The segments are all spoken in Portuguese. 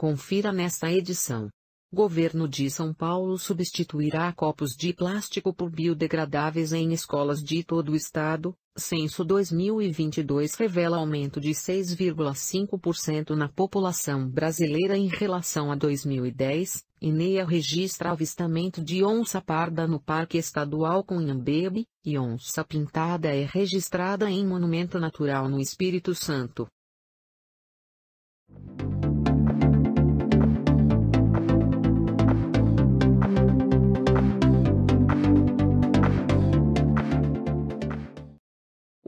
Confira nesta edição. Governo de São Paulo substituirá copos de plástico por biodegradáveis em escolas de todo o estado. Censo 2022 revela aumento de 6,5% na população brasileira em relação a 2010. INEA registra avistamento de onça parda no Parque Estadual Cunhambebe, e onça pintada é registrada em Monumento Natural no Espírito Santo.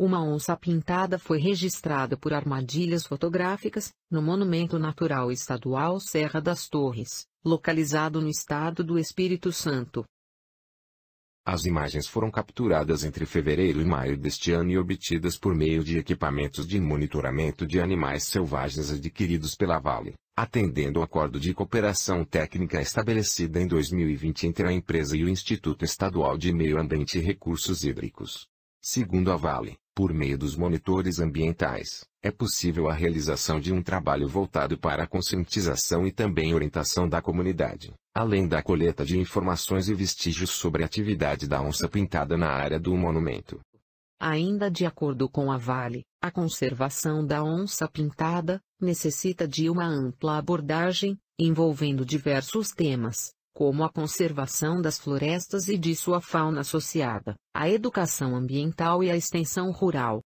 Uma onça pintada foi registrada por armadilhas fotográficas, no Monumento Natural Estadual Serra das Torres, localizado no estado do Espírito Santo. As imagens foram capturadas entre fevereiro e maio deste ano e obtidas por meio de equipamentos de monitoramento de animais selvagens adquiridos pela Vale, atendendo ao acordo de cooperação técnica estabelecido em 2020 entre a empresa e o Instituto Estadual de Meio Ambiente e Recursos Hídricos. Segundo a Vale, por meio dos monitores ambientais, é possível a realização de um trabalho voltado para a conscientização e também orientação da comunidade, além da coleta de informações e vestígios sobre a atividade da onça pintada na área do monumento. Ainda de acordo com a Vale, a conservação da onça pintada necessita de uma ampla abordagem, envolvendo diversos temas, como a conservação das florestas e de sua fauna associada, a educação ambiental e a extensão rural.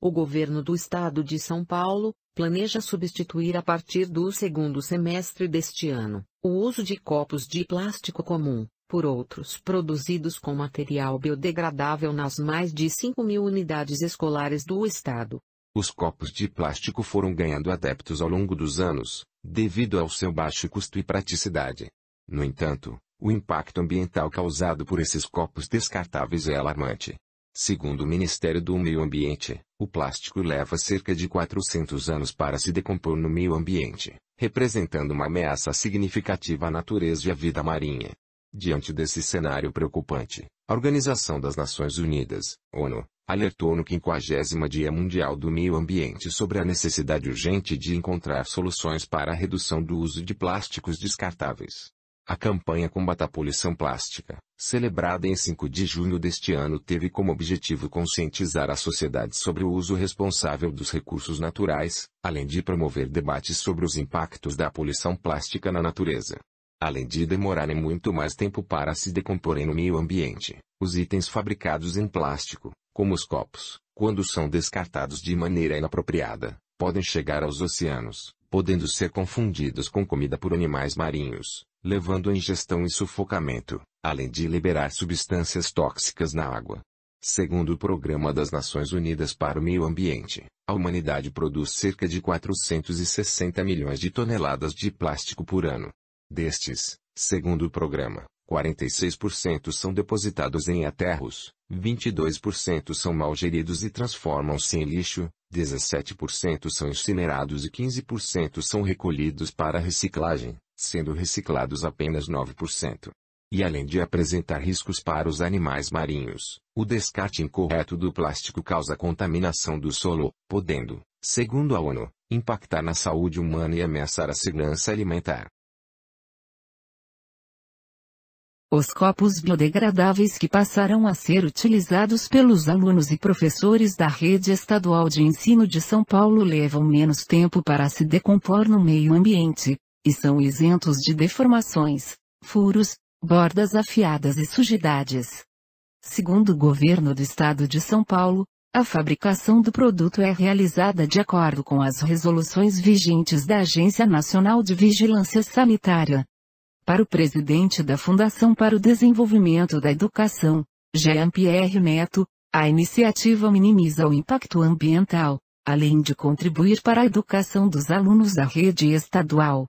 O governo do estado de São Paulo planeja substituir a partir do segundo semestre deste ano o uso de copos de plástico comum por outros produzidos com material biodegradável nas mais de 5 mil unidades escolares do estado. Os copos de plástico foram ganhando adeptos ao longo dos anos, devido ao seu baixo custo e praticidade. No entanto, o impacto ambiental causado por esses copos descartáveis é alarmante. Segundo o Ministério do Meio Ambiente, o plástico leva cerca de 400 anos para se decompor no meio ambiente, representando uma ameaça significativa à natureza e à vida marinha. Diante desse cenário preocupante, a Organização das Nações Unidas, ONU, alertou no 50 Dia Mundial do Meio Ambiente sobre a necessidade urgente de encontrar soluções para a redução do uso de plásticos descartáveis. A campanha Combata a Poluição Plástica, celebrada em 5 de junho deste ano, teve como objetivo conscientizar a sociedade sobre o uso responsável dos recursos naturais, além de promover debates sobre os impactos da poluição plástica na natureza. Além de demorarem muito mais tempo para se decomporem no meio ambiente, os itens fabricados em plástico, como os copos, quando são descartados de maneira inapropriada, podem chegar aos oceanos, podendo ser confundidos com comida por animais marinhos, levando a ingestão e sufocamento, além de liberar substâncias tóxicas na água. Segundo o Programa das Nações Unidas para o Meio Ambiente, a humanidade produz cerca de 460 milhões de toneladas de plástico por ano. Destes, segundo o programa, 46% são depositados em aterros, 22% são mal geridos e transformam-se em lixo, 17% são incinerados e 15% são recolhidos para reciclagem, sendo reciclados apenas 9%. E além de apresentar riscos para os animais marinhos, o descarte incorreto do plástico causa contaminação do solo, podendo, segundo a ONU, impactar na saúde humana e ameaçar a segurança alimentar. Os copos biodegradáveis que passarão a ser utilizados pelos alunos e professores da Rede Estadual de Ensino de São Paulo levam menos tempo para se decompor no meio ambiente, e são isentos de deformações, furos, bordas afiadas e sujidades. Segundo o governo do estado de São Paulo, a fabricação do produto é realizada de acordo com as resoluções vigentes da Agência Nacional de Vigilância Sanitária, para o presidente da Fundação para o Desenvolvimento da Educação, Jean-Pierre Neto, a iniciativa minimiza o impacto ambiental, além de contribuir para a educação dos alunos da rede estadual.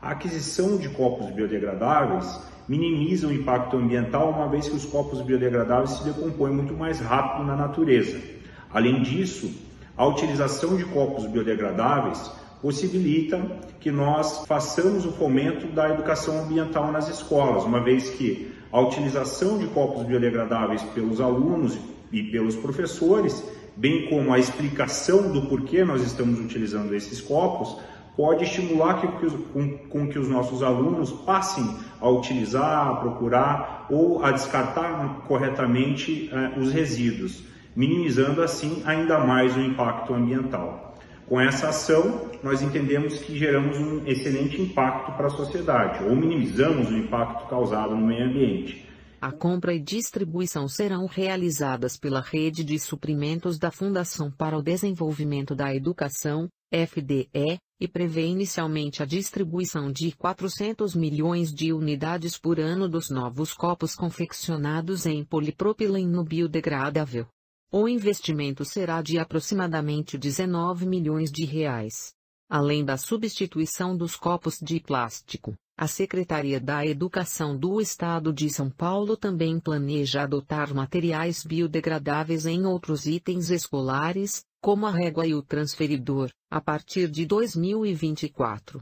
A aquisição de copos biodegradáveis minimiza o impacto ambiental, uma vez que os copos biodegradáveis se decompõem muito mais rápido na natureza. Além disso, a utilização de copos biodegradáveis possibilita que nós façamos o fomento da educação ambiental nas escolas, uma vez que a utilização de copos biodegradáveis pelos alunos e pelos professores bem como a explicação do porquê nós estamos utilizando esses copos, pode estimular que, com, com, que os nossos alunos passem a utilizar, a procurar ou a descartar corretamente eh, os resíduos, minimizando assim ainda mais o impacto ambiental. Com essa ação, nós entendemos que geramos um excelente impacto para a sociedade, ou minimizamos o impacto causado no meio ambiente. A compra e distribuição serão realizadas pela Rede de Suprimentos da Fundação para o Desenvolvimento da Educação, FDE, e prevê inicialmente a distribuição de 400 milhões de unidades por ano dos novos copos confeccionados em polipropileno biodegradável. O investimento será de aproximadamente 19 milhões de reais. Além da substituição dos copos de plástico, a Secretaria da Educação do Estado de São Paulo também planeja adotar materiais biodegradáveis em outros itens escolares, como a régua e o transferidor, a partir de 2024.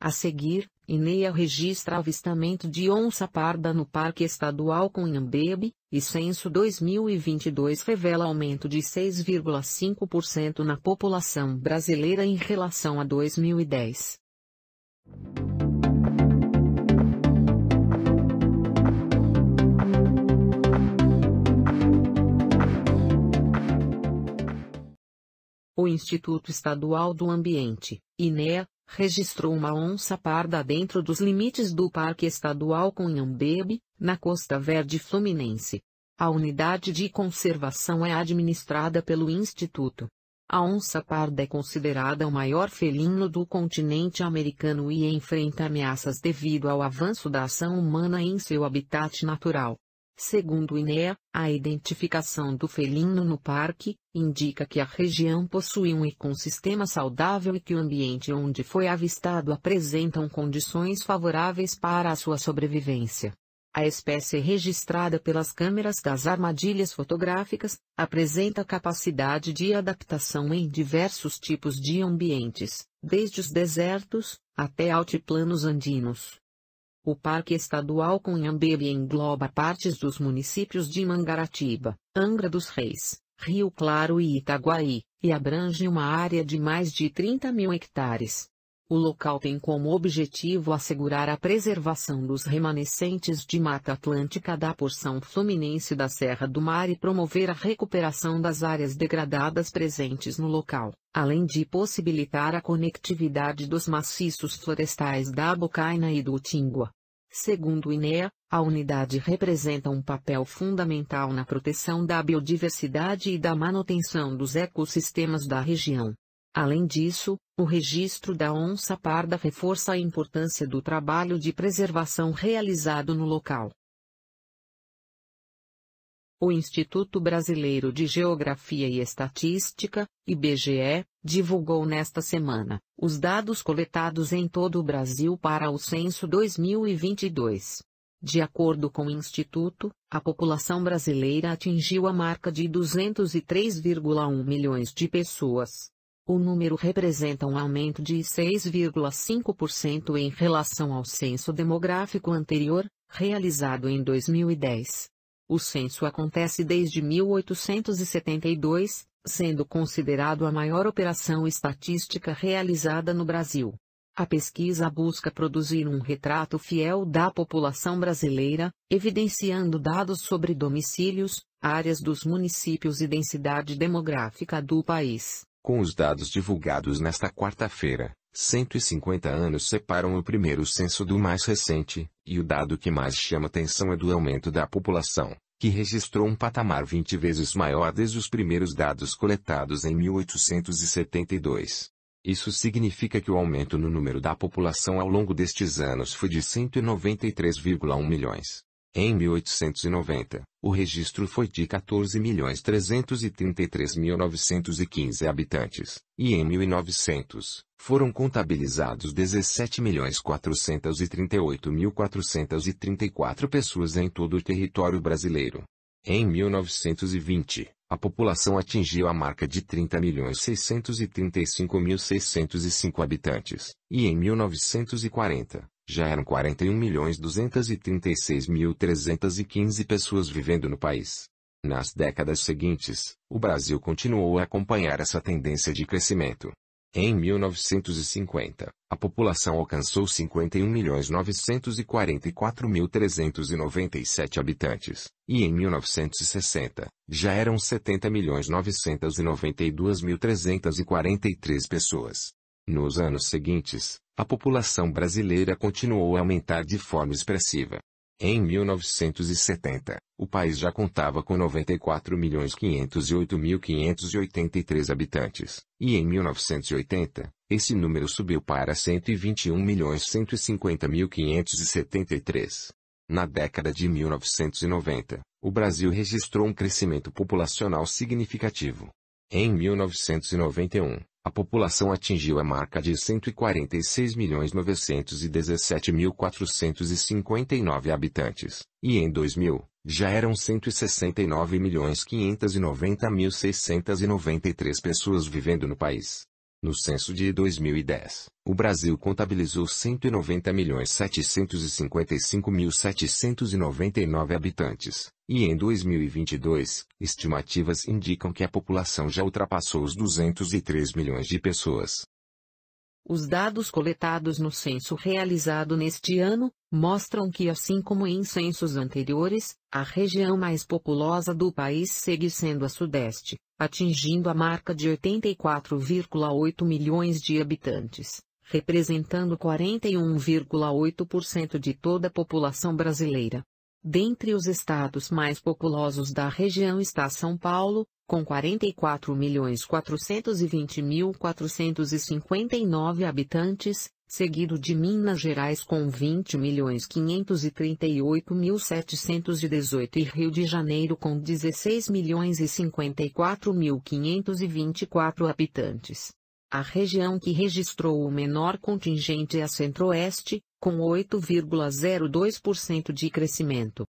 A seguir, INEA registra avistamento de onça parda no Parque Estadual Cunhambebe, e censo 2022 revela aumento de 6,5% na população brasileira em relação a 2010. O Instituto Estadual do Ambiente, INEA, registrou uma onça parda dentro dos limites do Parque Estadual Cunhambebe, na Costa Verde Fluminense. A unidade de conservação é administrada pelo Instituto. A onça parda é considerada o maior felino do continente americano e enfrenta ameaças devido ao avanço da ação humana em seu habitat natural. Segundo INEA, a identificação do felino no parque indica que a região possui um ecossistema saudável e que o ambiente onde foi avistado apresentam condições favoráveis para a sua sobrevivência. A espécie registrada pelas câmeras das armadilhas fotográficas apresenta capacidade de adaptação em diversos tipos de ambientes, desde os desertos até altiplanos andinos. O Parque Estadual Cunhambebe engloba partes dos municípios de Mangaratiba, Angra dos Reis, Rio Claro e Itaguaí, e abrange uma área de mais de 30 mil hectares. O local tem como objetivo assegurar a preservação dos remanescentes de Mata Atlântica da porção fluminense da Serra do Mar e promover a recuperação das áreas degradadas presentes no local, além de possibilitar a conectividade dos maciços florestais da Abocaina e do Utingua. Segundo o INEA, a unidade representa um papel fundamental na proteção da biodiversidade e da manutenção dos ecossistemas da região. Além disso, o registro da onça parda reforça a importância do trabalho de preservação realizado no local. O Instituto Brasileiro de Geografia e Estatística, IBGE, divulgou nesta semana os dados coletados em todo o Brasil para o censo 2022. De acordo com o Instituto, a população brasileira atingiu a marca de 203,1 milhões de pessoas. O número representa um aumento de 6,5% em relação ao censo demográfico anterior, realizado em 2010. O censo acontece desde 1872, sendo considerado a maior operação estatística realizada no Brasil. A pesquisa busca produzir um retrato fiel da população brasileira, evidenciando dados sobre domicílios, áreas dos municípios e densidade demográfica do país. Com os dados divulgados nesta quarta-feira, 150 anos separam o primeiro censo do mais recente, e o dado que mais chama atenção é do aumento da população, que registrou um patamar 20 vezes maior desde os primeiros dados coletados em 1872. Isso significa que o aumento no número da população ao longo destes anos foi de 193,1 milhões. Em 1890, o registro foi de 14.333.915 habitantes, e em 1900, foram contabilizados 17.438.434 pessoas em todo o território brasileiro. Em 1920, a população atingiu a marca de 30.635.605 habitantes, e em 1940, já eram 41.236.315 pessoas vivendo no país. Nas décadas seguintes, o Brasil continuou a acompanhar essa tendência de crescimento. Em 1950, a população alcançou 51.944.397 habitantes, e em 1960, já eram 70.992.343 pessoas. Nos anos seguintes, a população brasileira continuou a aumentar de forma expressiva. Em 1970, o país já contava com 94.508.583 habitantes, e em 1980, esse número subiu para 121.150.573. Na década de 1990, o Brasil registrou um crescimento populacional significativo. Em 1991, a população atingiu a marca de 146.917.459 habitantes, e em 2000, já eram 169.590.693 pessoas vivendo no país. No censo de 2010, o Brasil contabilizou 190.755.799 habitantes, e em 2022, estimativas indicam que a população já ultrapassou os 203 milhões de pessoas. Os dados coletados no censo realizado neste ano mostram que, assim como em censos anteriores, a região mais populosa do país segue sendo a Sudeste, atingindo a marca de 84,8 milhões de habitantes, representando 41,8% de toda a população brasileira. Dentre os estados mais populosos da região está São Paulo, com 44.420.459 habitantes, seguido de Minas Gerais com 20.538.718 e Rio de Janeiro com 16.054.524 habitantes. A região que registrou o menor contingente é a Centro-Oeste, com 8,02% de crescimento.